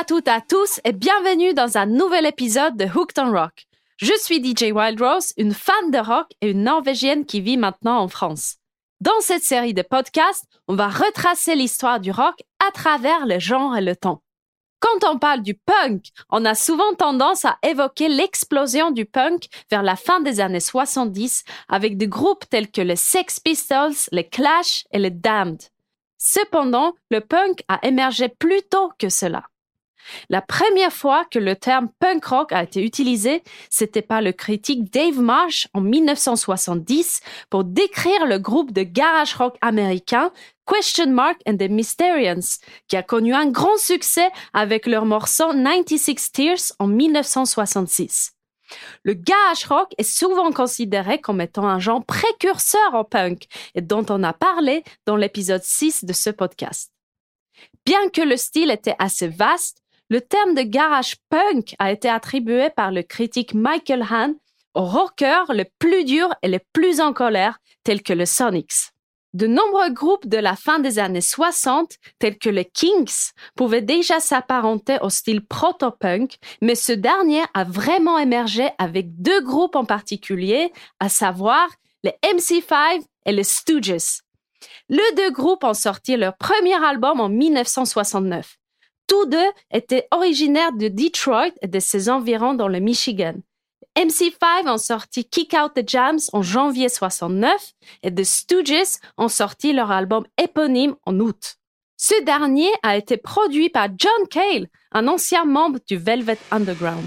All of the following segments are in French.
À toutes et à tous et bienvenue dans un nouvel épisode de Hooked on Rock. Je suis DJ Wild Rose, une fan de rock et une Norvégienne qui vit maintenant en France. Dans cette série de podcasts, on va retracer l'histoire du rock à travers le genre et le temps. Quand on parle du punk, on a souvent tendance à évoquer l'explosion du punk vers la fin des années 70 avec des groupes tels que les Sex Pistols, les Clash et les Damned. Cependant, le punk a émergé plus tôt que cela. La première fois que le terme punk rock a été utilisé, c'était par le critique Dave Marsh en 1970 pour décrire le groupe de garage rock américain Question Mark and the Mysterians, qui a connu un grand succès avec leur morceau 96 Tears en 1966. Le garage rock est souvent considéré comme étant un genre précurseur au punk et dont on a parlé dans l'épisode 6 de ce podcast. Bien que le style était assez vaste, le terme de garage punk a été attribué par le critique Michael Hahn aux rockers les plus durs et les plus en colère, tels que le Sonics. De nombreux groupes de la fin des années 60, tels que les Kings, pouvaient déjà s'apparenter au style proto-punk, mais ce dernier a vraiment émergé avec deux groupes en particulier, à savoir les MC5 et les Stooges. Les deux groupes ont sorti leur premier album en 1969. Tous deux étaient originaires de Detroit et de ses environs dans le Michigan. MC5 ont sorti Kick Out the Jams en janvier 69 et The Stooges ont sorti leur album éponyme en août. Ce dernier a été produit par John Cale, un ancien membre du Velvet Underground.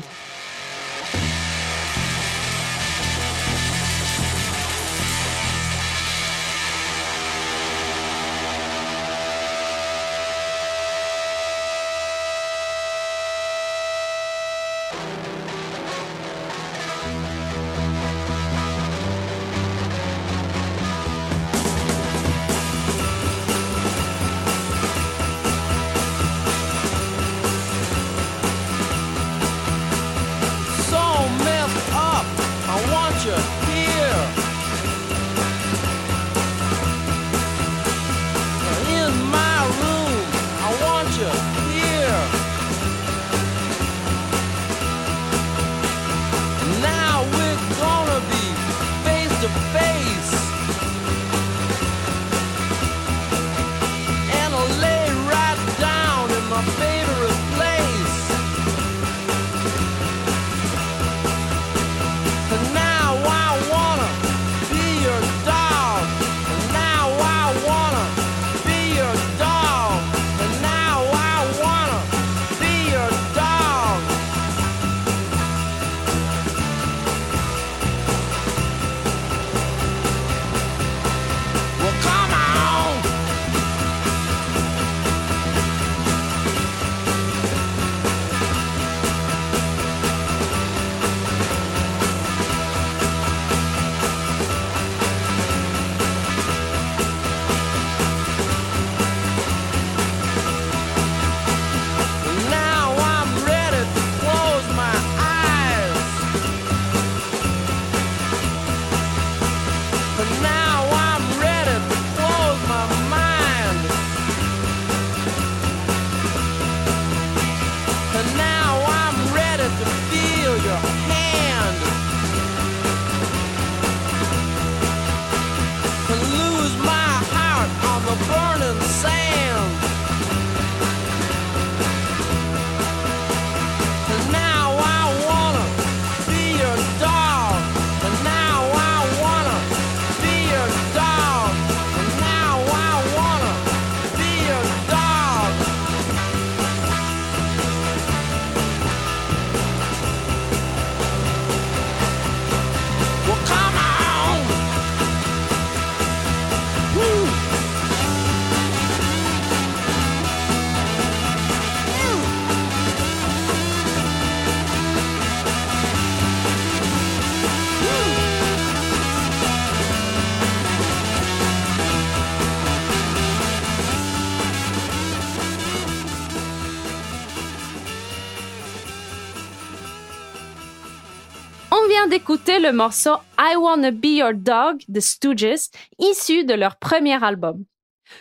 D'écouter le morceau I Wanna Be Your Dog de Stooges, issu de leur premier album.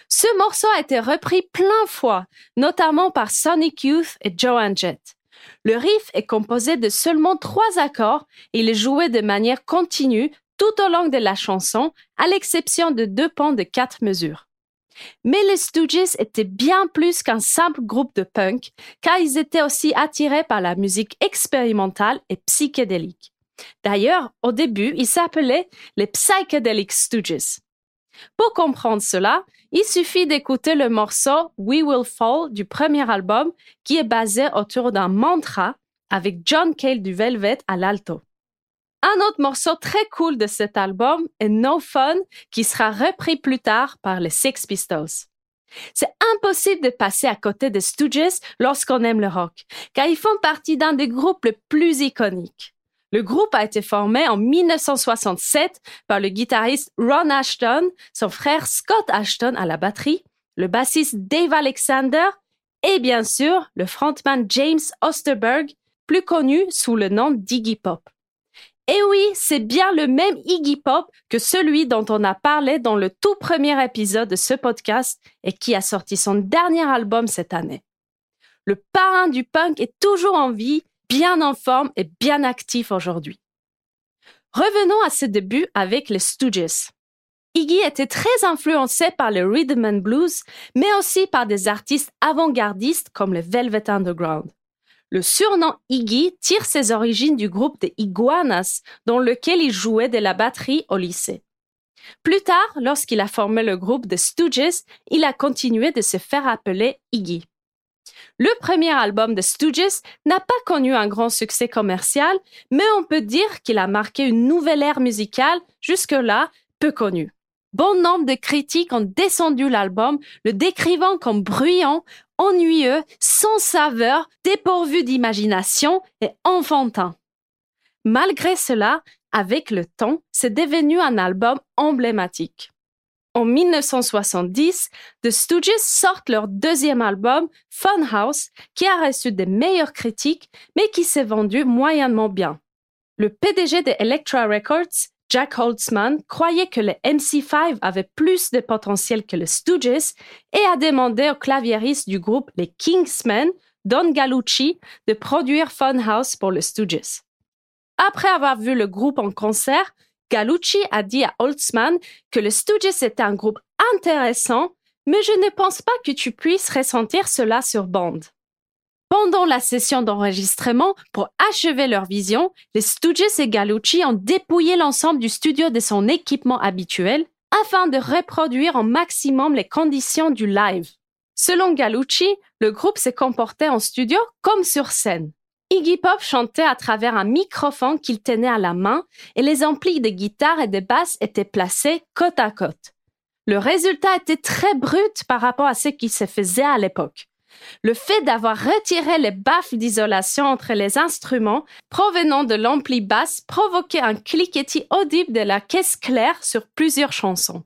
Ce morceau a été repris plein fois, notamment par Sonic Youth et Joan Jett. Le riff est composé de seulement trois accords et il est joué de manière continue tout au long de la chanson, à l'exception de deux pans de quatre mesures. Mais les Stooges étaient bien plus qu'un simple groupe de punk, car ils étaient aussi attirés par la musique expérimentale et psychédélique. D'ailleurs, au début, ils s'appelaient les Psychedelic Stooges. Pour comprendre cela, il suffit d'écouter le morceau We Will Fall du premier album qui est basé autour d'un mantra avec John Cale du Velvet à l'alto. Un autre morceau très cool de cet album est No Fun qui sera repris plus tard par les Sex Pistols. C'est impossible de passer à côté des Stooges lorsqu'on aime le rock, car ils font partie d'un des groupes les plus iconiques. Le groupe a été formé en 1967 par le guitariste Ron Ashton, son frère Scott Ashton à la batterie, le bassiste Dave Alexander et bien sûr le frontman James Osterberg, plus connu sous le nom d'Iggy Pop. Et oui, c'est bien le même Iggy Pop que celui dont on a parlé dans le tout premier épisode de ce podcast et qui a sorti son dernier album cette année. Le parrain du punk est toujours en vie bien en forme et bien actif aujourd'hui. Revenons à ses débuts avec les Stooges. Iggy était très influencé par le rhythm and blues, mais aussi par des artistes avant-gardistes comme les Velvet Underground. Le surnom Iggy tire ses origines du groupe des Iguanas, dans lequel il jouait de la batterie au lycée. Plus tard, lorsqu'il a formé le groupe des Stooges, il a continué de se faire appeler Iggy. Le premier album de Stooges n'a pas connu un grand succès commercial, mais on peut dire qu'il a marqué une nouvelle ère musicale jusque-là peu connue. Bon nombre de critiques ont descendu l'album, le décrivant comme bruyant, ennuyeux, sans saveur, dépourvu d'imagination et enfantin. Malgré cela, avec le temps, c'est devenu un album emblématique. En 1970, The Stooges sortent leur deuxième album, Funhouse, qui a reçu des meilleures critiques, mais qui s'est vendu moyennement bien. Le PDG de Elektra Records, Jack Holtzman, croyait que les MC5 avaient plus de potentiel que les Stooges et a demandé au claviériste du groupe les Kingsmen, Don Gallucci, de produire Funhouse pour les Stooges. Après avoir vu le groupe en concert, Gallucci a dit à Holtzman que le Stooges était un groupe intéressant, mais je ne pense pas que tu puisses ressentir cela sur bande. Pendant la session d'enregistrement, pour achever leur vision, les Stooges et Gallucci ont dépouillé l'ensemble du studio de son équipement habituel afin de reproduire au maximum les conditions du live. Selon Gallucci, le groupe s'est comporté en studio comme sur scène. Iggy Pop chantait à travers un microphone qu'il tenait à la main et les amplis de guitare et de basse étaient placés côte à côte. Le résultat était très brut par rapport à ce qui se faisait à l'époque. Le fait d'avoir retiré les baffles d'isolation entre les instruments provenant de l'ampli basse provoquait un cliquetis audible de la caisse claire sur plusieurs chansons.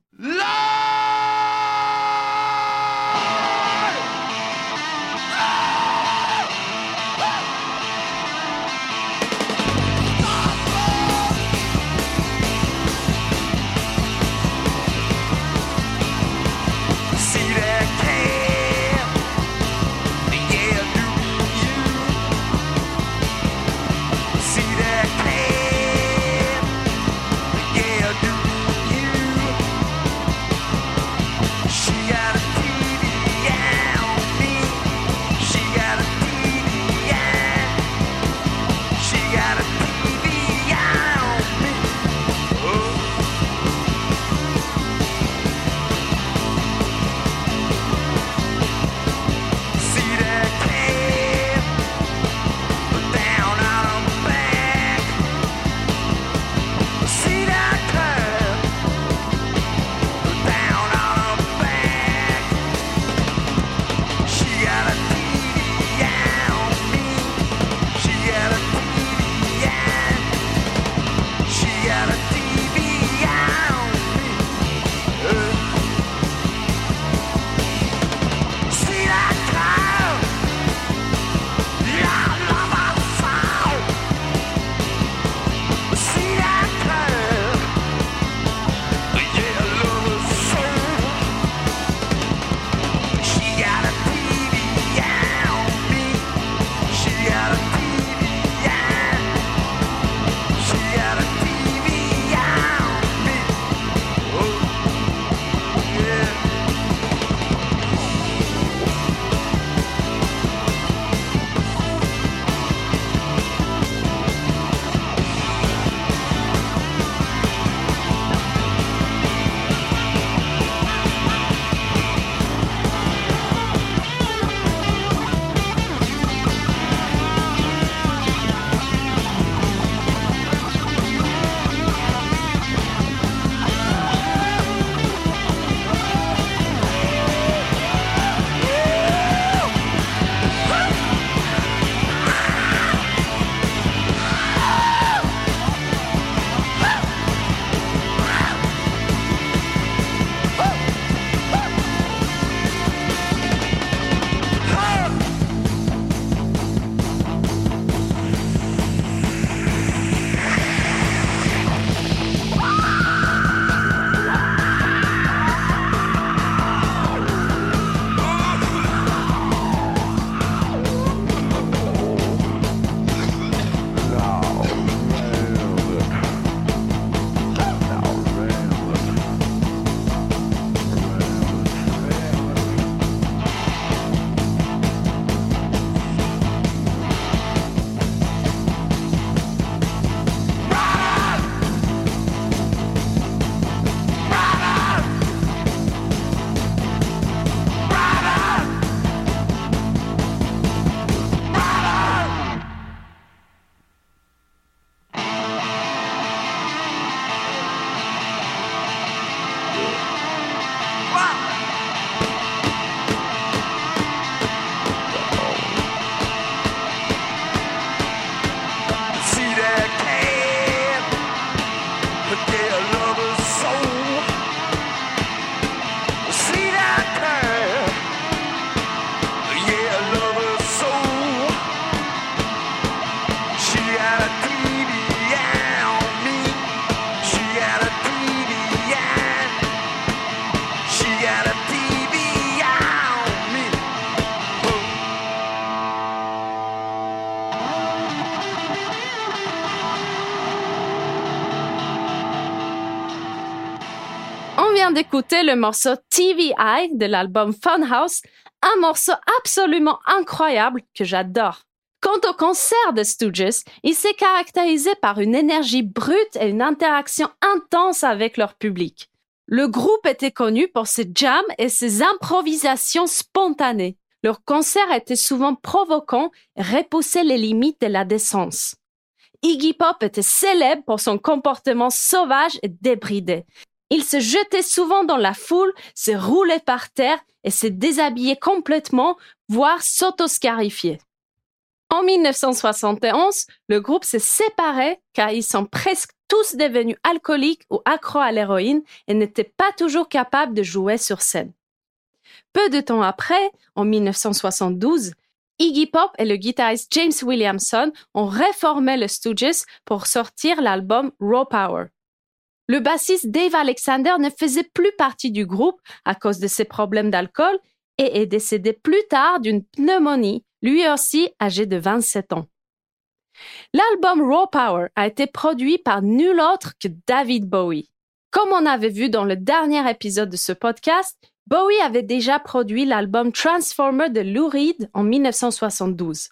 D'écouter le morceau TVI de l'album Funhouse, un morceau absolument incroyable que j'adore. Quant au concert de Stooges, il s'est caractérisé par une énergie brute et une interaction intense avec leur public. Le groupe était connu pour ses jams et ses improvisations spontanées. Leur concert était souvent provoquant et repoussait les limites de la décence. Iggy Pop était célèbre pour son comportement sauvage et débridé. Il se jetait souvent dans la foule, se roulait par terre et se déshabillait complètement, voire s'autoscarifiait. En 1971, le groupe s'est séparé car ils sont presque tous devenus alcooliques ou accros à l'héroïne et n'étaient pas toujours capables de jouer sur scène. Peu de temps après, en 1972, Iggy Pop et le guitariste James Williamson ont réformé le Stooges pour sortir l'album Raw Power. Le bassiste Dave Alexander ne faisait plus partie du groupe à cause de ses problèmes d'alcool et est décédé plus tard d'une pneumonie, lui aussi âgé de 27 ans. L'album Raw Power a été produit par nul autre que David Bowie. Comme on avait vu dans le dernier épisode de ce podcast, Bowie avait déjà produit l'album Transformer de Lou Reed en 1972.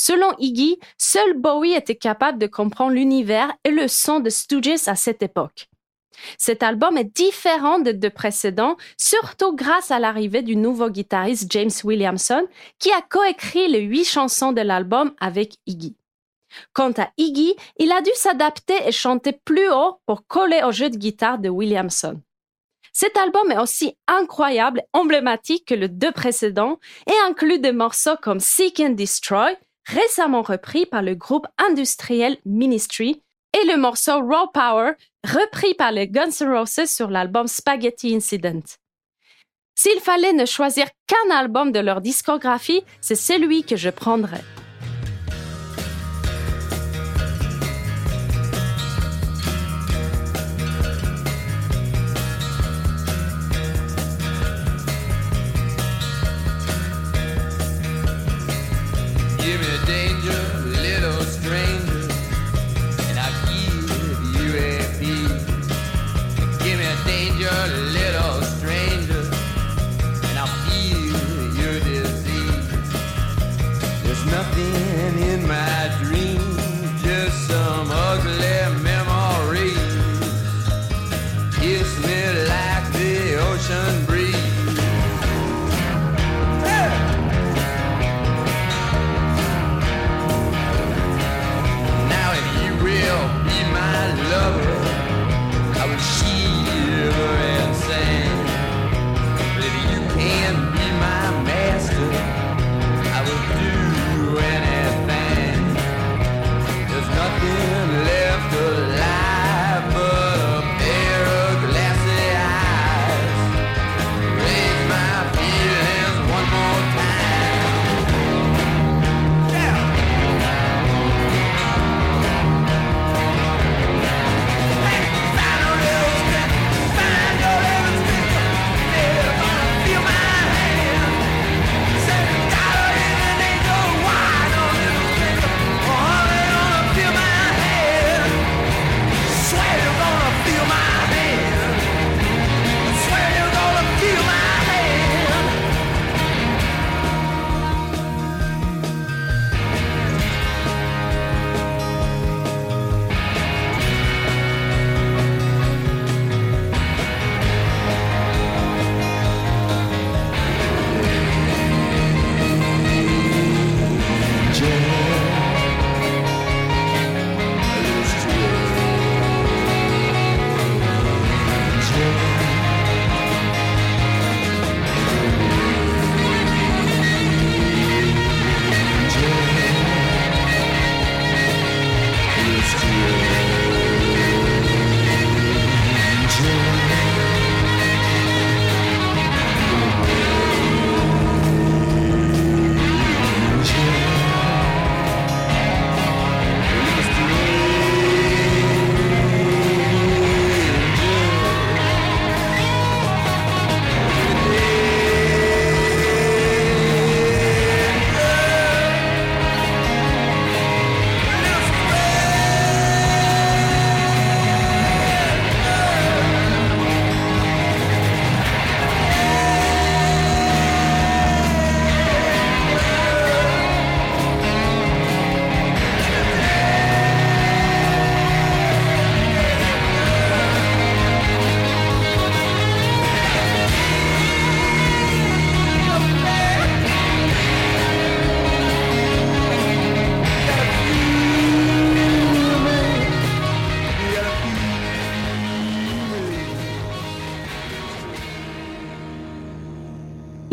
Selon Iggy, seul Bowie était capable de comprendre l'univers et le son de Stooges à cette époque. Cet album est différent des deux précédents, surtout grâce à l'arrivée du nouveau guitariste James Williamson, qui a coécrit les huit chansons de l'album avec Iggy. Quant à Iggy, il a dû s'adapter et chanter plus haut pour coller au jeu de guitare de Williamson. Cet album est aussi incroyable emblématique que les deux précédents et inclut des morceaux comme Seek and Destroy, récemment repris par le groupe industriel Ministry, et le morceau Raw Power, repris par les Guns N' Roses sur l'album Spaghetti Incident. S'il fallait ne choisir qu'un album de leur discographie, c'est celui que je prendrais. give me danger.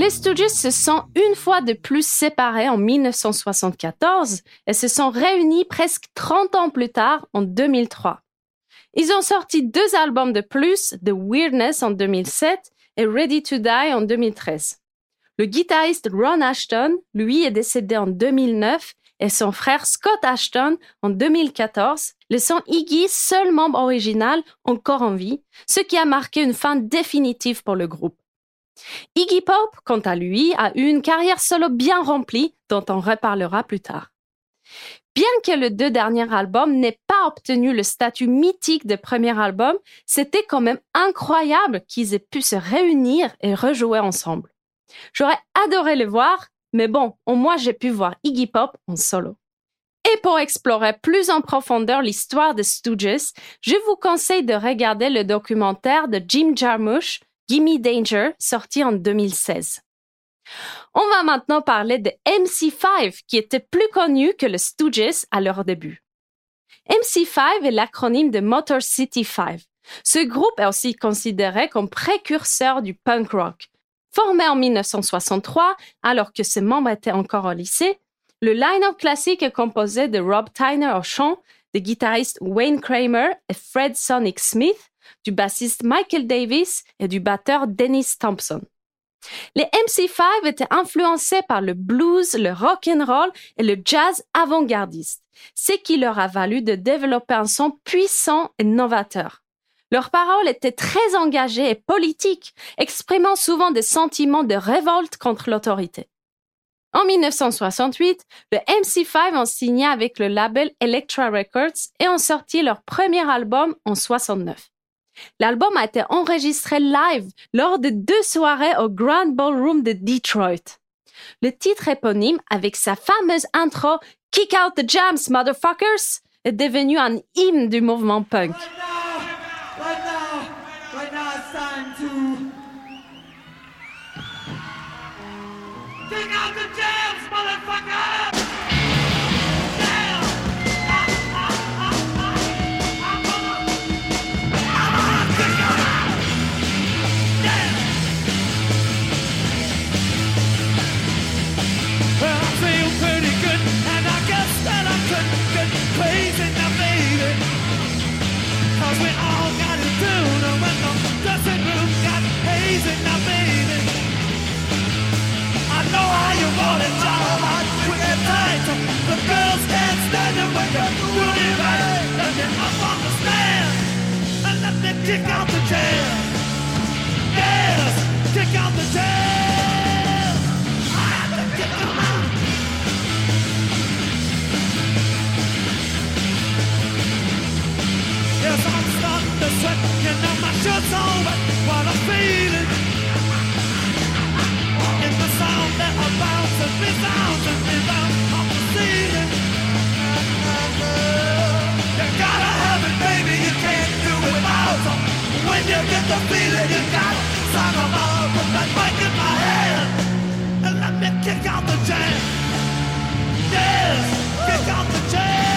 Les Stooges se sont une fois de plus séparés en 1974 et se sont réunis presque 30 ans plus tard en 2003. Ils ont sorti deux albums de plus, The Weirdness en 2007 et Ready to Die en 2013. Le guitariste Ron Ashton, lui, est décédé en 2009 et son frère Scott Ashton en 2014, laissant Iggy, seul membre original, encore en vie, ce qui a marqué une fin définitive pour le groupe. Iggy Pop, quant à lui, a eu une carrière solo bien remplie, dont on reparlera plus tard. Bien que le deux derniers albums n'aient pas obtenu le statut mythique de premier album, c'était quand même incroyable qu'ils aient pu se réunir et rejouer ensemble. J'aurais adoré le voir, mais bon, au moins j'ai pu voir Iggy Pop en solo. Et pour explorer plus en profondeur l'histoire des Stooges, je vous conseille de regarder le documentaire de Jim Jarmusch, Gimme Danger, sorti en 2016. On va maintenant parler de MC5, qui était plus connu que le Stooges à leur début. MC5 est l'acronyme de Motor City 5. Ce groupe est aussi considéré comme précurseur du punk rock. Formé en 1963, alors que ses membres étaient encore au lycée, le line-up classique est composé de Rob Tyner au chant, des guitaristes Wayne Kramer et Fred Sonic Smith, du bassiste Michael Davis et du batteur Dennis Thompson. Les MC5 étaient influencés par le blues, le rock and roll et le jazz avant-gardiste, ce qui leur a valu de développer un son puissant et novateur. Leurs paroles étaient très engagées et politiques, exprimant souvent des sentiments de révolte contre l'autorité. En 1968, le MC5 ont signé avec le label Elektra Records et ont sorti leur premier album en 69. L'album a été enregistré live lors de deux soirées au Grand Ballroom de Detroit. Le titre éponyme, avec sa fameuse intro Kick out the jams, motherfuckers, est devenu un hymne du mouvement punk. Kick out the jam. Yes, kick out the jam. I have to kick them out. Yes, I'm starting to sweat. You know my shirt's on, but what I'm feeling. In the sound that bounces, resounds and rebounds you get the feeling, you gotta sign them all. Put that mic in my hand and let me kick out the jam. Yes, kick out the jam.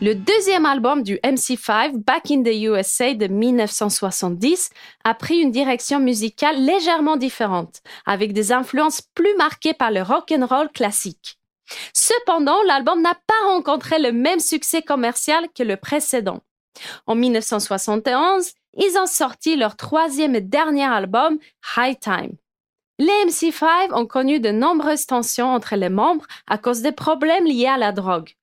Le deuxième album du MC5, Back in the USA de 1970, a pris une direction musicale légèrement différente, avec des influences plus marquées par le rock and roll classique. Cependant, l'album n'a pas rencontré le même succès commercial que le précédent. En 1971, ils ont sorti leur troisième et dernier album, High Time. Les MC5 ont connu de nombreuses tensions entre les membres à cause des problèmes liés à la drogue.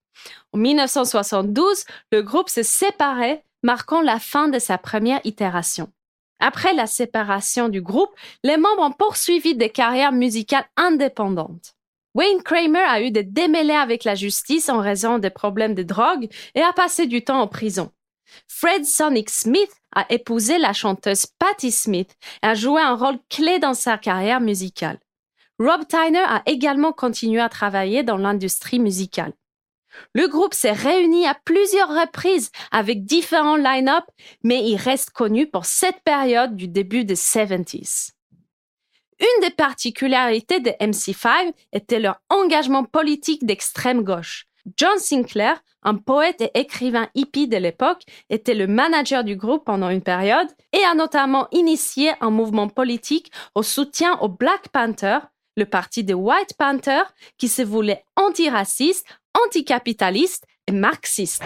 En 1972, le groupe s'est séparé, marquant la fin de sa première itération. Après la séparation du groupe, les membres ont poursuivi des carrières musicales indépendantes. Wayne Kramer a eu des démêlés avec la justice en raison des problèmes de drogue et a passé du temps en prison. Fred Sonic Smith a épousé la chanteuse Patti Smith et a joué un rôle clé dans sa carrière musicale. Rob Tyner a également continué à travailler dans l'industrie musicale. Le groupe s'est réuni à plusieurs reprises avec différents line-up, mais il reste connu pour cette période du début des 70s. Une des particularités de MC5 était leur engagement politique d'extrême gauche. John Sinclair, un poète et écrivain hippie de l'époque, était le manager du groupe pendant une période et a notamment initié un mouvement politique au soutien au Black Panther, le parti des White Panthers, qui se voulait antiraciste, anticapitaliste et marxiste.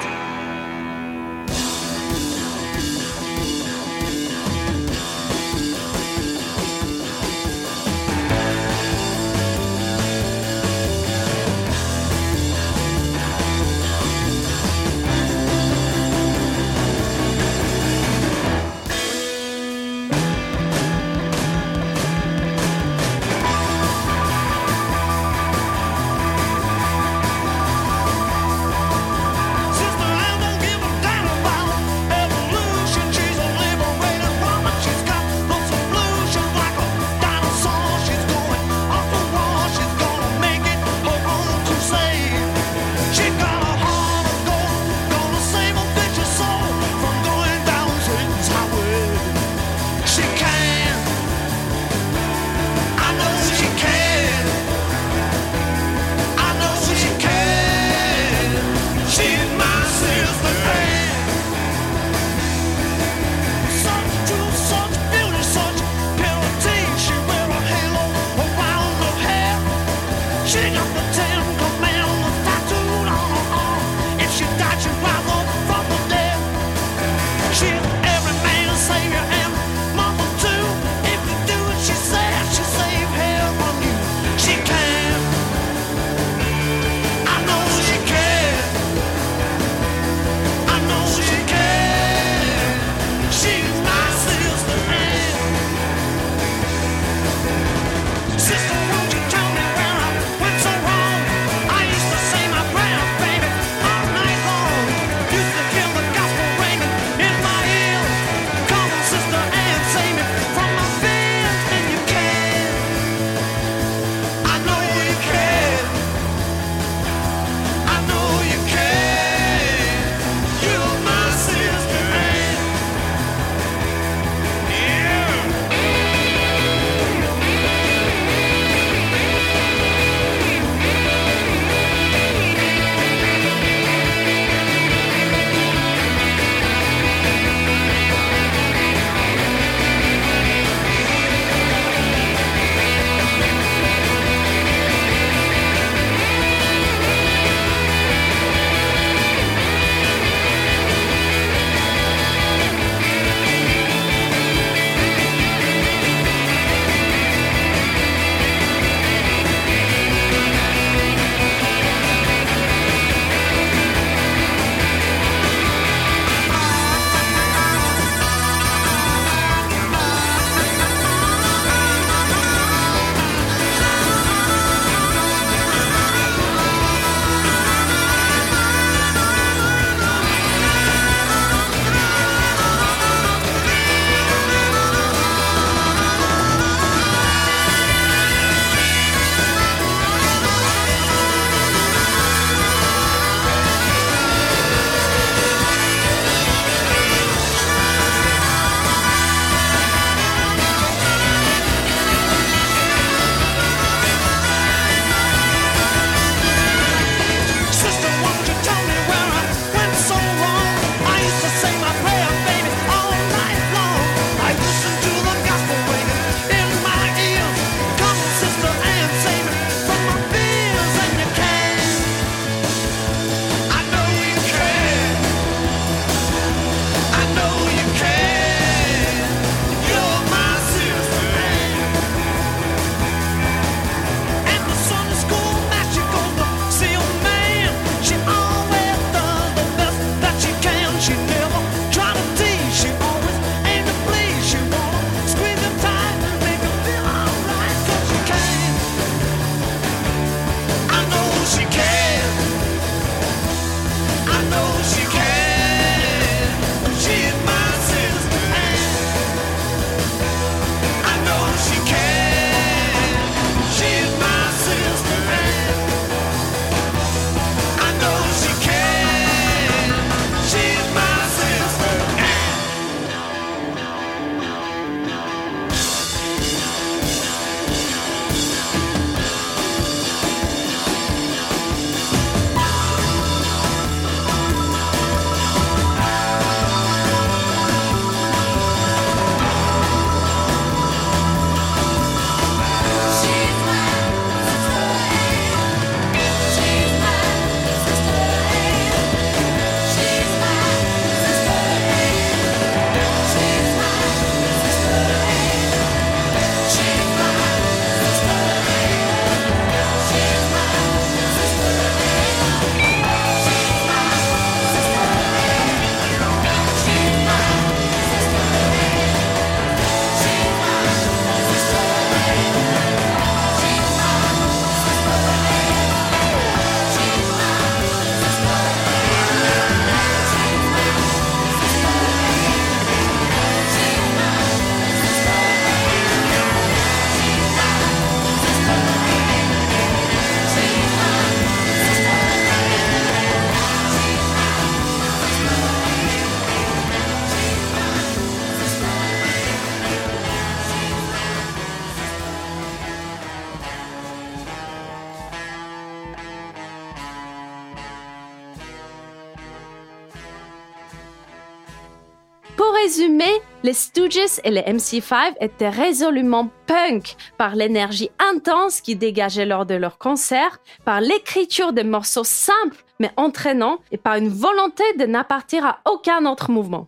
Les Stooges et les MC5 étaient résolument punk par l'énergie intense qu'ils dégageaient lors de leurs concerts, par l'écriture de morceaux simples mais entraînants et par une volonté de n'appartir à aucun autre mouvement.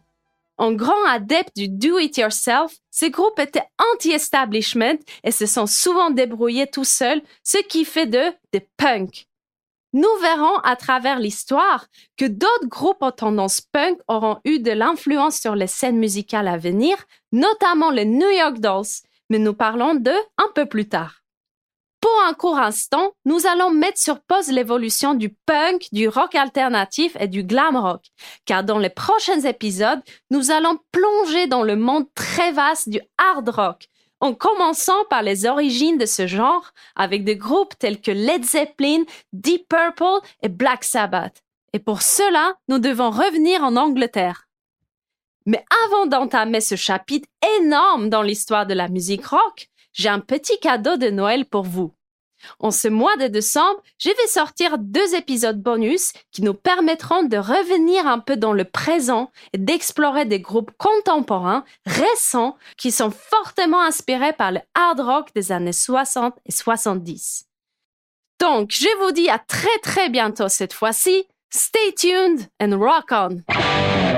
En grand adepte du do-it-yourself, ces groupes étaient anti-establishment et se sont souvent débrouillés tout seuls, ce qui fait d'eux des punks. Nous verrons à travers l'histoire que d'autres groupes en tendance punk auront eu de l'influence sur les scènes musicales à venir, notamment les New York Dolls, mais nous parlons d'eux un peu plus tard. Pour un court instant, nous allons mettre sur pause l'évolution du punk, du rock alternatif et du glam rock, car dans les prochains épisodes, nous allons plonger dans le monde très vaste du hard rock, en commençant par les origines de ce genre avec des groupes tels que Led Zeppelin, Deep Purple et Black Sabbath. Et pour cela, nous devons revenir en Angleterre. Mais avant d'entamer ce chapitre énorme dans l'histoire de la musique rock, j'ai un petit cadeau de Noël pour vous. En ce mois de décembre, je vais sortir deux épisodes bonus qui nous permettront de revenir un peu dans le présent et d'explorer des groupes contemporains récents qui sont fortement inspirés par le hard rock des années 60 et 70. Donc, je vous dis à très très bientôt cette fois-ci. Stay tuned and rock on!